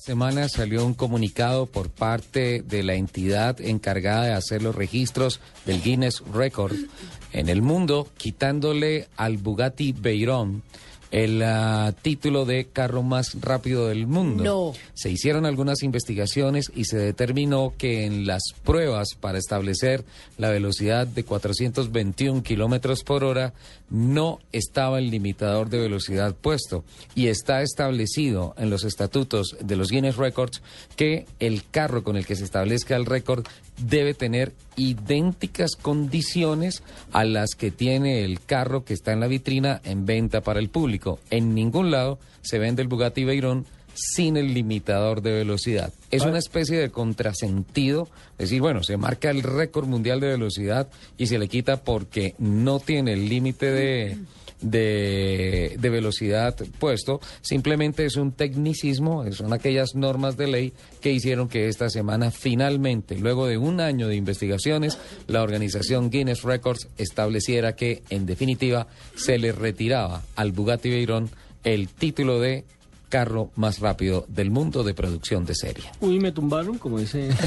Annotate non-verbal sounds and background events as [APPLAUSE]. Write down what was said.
semana salió un comunicado por parte de la entidad encargada de hacer los registros del Guinness Record en el mundo, quitándole al Bugatti Veyron el ah, título de carro más rápido del mundo. No. Se hicieron algunas investigaciones y se determinó que en las pruebas para establecer la velocidad de 421 kilómetros por hora no estaba el limitador de velocidad puesto y está establecido en los estatutos de los Guinness Records que el carro con el que se establezca el récord debe tener idénticas condiciones a las que tiene el carro que está en la vitrina en venta para el público. En ningún lado se vende el Bugatti Veyron sin el limitador de velocidad. Es una especie de contrasentido, es decir, bueno, se marca el récord mundial de velocidad y se le quita porque no tiene el límite de, de, de velocidad puesto, simplemente es un tecnicismo, son aquellas normas de ley que hicieron que esta semana finalmente, luego de un año de investigaciones, la organización Guinness Records estableciera que, en definitiva, se le retiraba al Bugatti Veyron el título de carro más rápido del mundo de producción de serie. Uy, me tumbaron, como dice. [LAUGHS]